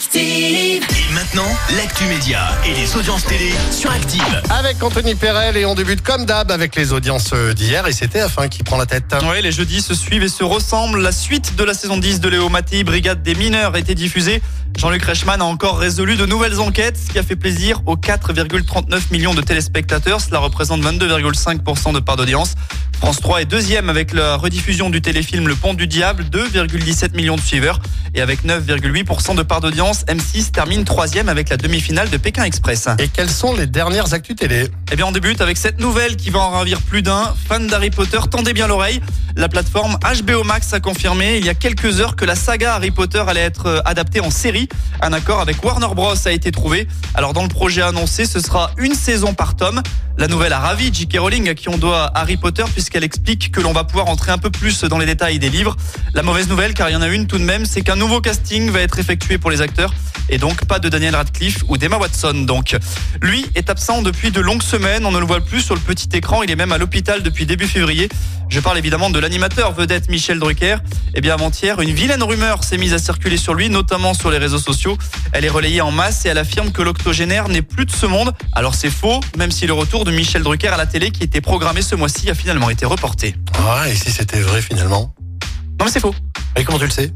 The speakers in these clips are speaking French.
Active. Et maintenant, l'actu média et les audiences télé sur Active. Avec Anthony Perel et on débute comme d'hab avec les audiences d'hier et c'est TF1 qui prend la tête. Oui, les jeudis se suivent et se ressemblent. La suite de la saison 10 de Léo Mattei, Brigade des mineurs, était diffusée. Jean-Luc Reichmann a encore résolu de nouvelles enquêtes, ce qui a fait plaisir aux 4,39 millions de téléspectateurs. Cela représente 22,5% de part d'audience. France 3 est deuxième avec la rediffusion du téléfilm Le Pont du Diable, 2,17 millions de suiveurs. Et avec 9,8% de part d'audience, M6 termine troisième avec la demi-finale de Pékin Express. Et quelles sont les dernières actus télé? Eh bien, on débute avec cette nouvelle qui va en ravir plus d'un. Fan d'Harry Potter, tendez bien l'oreille. La plateforme HBO Max a confirmé il y a quelques heures que la saga Harry Potter allait être euh, adaptée en série. Un accord avec Warner Bros a été trouvé. Alors, dans le projet annoncé, ce sera une saison par tome. La nouvelle a ravi J.K. Rowling à qui on doit Harry Potter puisqu'elle explique que l'on va pouvoir entrer un peu plus dans les détails des livres. La mauvaise nouvelle, car il y en a une tout de même, c'est qu'un nouveau casting va être effectué pour les acteurs et donc pas de Daniel Radcliffe ou d'Emma Watson. Donc, lui est absent depuis de longues semaines. On ne le voit plus sur le petit écran. Il est même à l'hôpital depuis début février. Je parle évidemment de l'animateur vedette Michel Drucker. Eh bien, avant-hier, une vilaine rumeur s'est mise à circuler sur lui, notamment sur les réseaux sociaux. Elle est relayée en masse et elle affirme que l'octogénaire n'est plus de ce monde. Alors c'est faux, même si le retour de Michel Drucker à la télé qui était programmé ce mois-ci a finalement été reporté. Ah, et si c'était vrai finalement? Non mais c'est faux. Et comment tu le sais?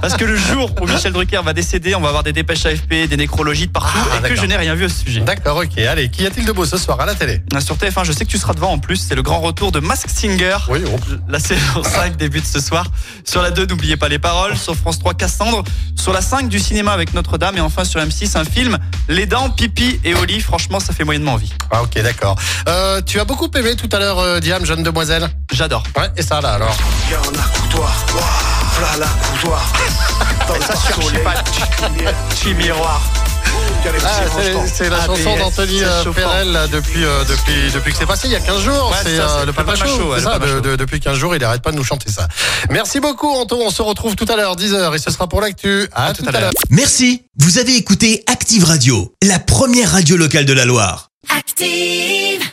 Parce que le jour où Michel Drucker va décéder, on va avoir des dépêches AFP, des nécrologies de partout Ah, et que je n'ai rien vu à ce sujet. D'accord, ok. Allez, qu'y a-t-il de beau ce soir à la télé? Sur TF1, je sais que tu seras devant en plus, c'est le grand retour de Mask Singer. Oui, oh. La saison 5 débute ce soir. Sur la 2, n'oubliez pas les paroles. Sur France 3, Cassandre. Sur la 5, du cinéma avec Notre-Dame. Et enfin sur M6, un film, Les Dents, Pipi et Oli. Franchement, ça fait moyennement envie. Ah, ok, d'accord. Euh, tu as beaucoup aimé tout à l'heure, euh, Diam, jeune demoiselle? J'adore. Ouais, et ça là alors Viens, on a la coutoir. Dans le. Petit miroir. Ah, c'est- la ABS, chanson d'Anthony euh. Perel là, depuis, euh, depuis, depuis que c'est passé il y a 15 jours. Ouais, c'est ça, euh, c'est le Papa Papa Show. Ouais, de- de- depuis 15 jours, il arrête pas de nous chanter ça. Merci beaucoup, Anto. On se retrouve tout à l'heure, 10h, et ce sera pour l'actu. À, tout, à l'heure. Merci, vous avez écouté Active Radio, la première radio locale de la Loire. Active.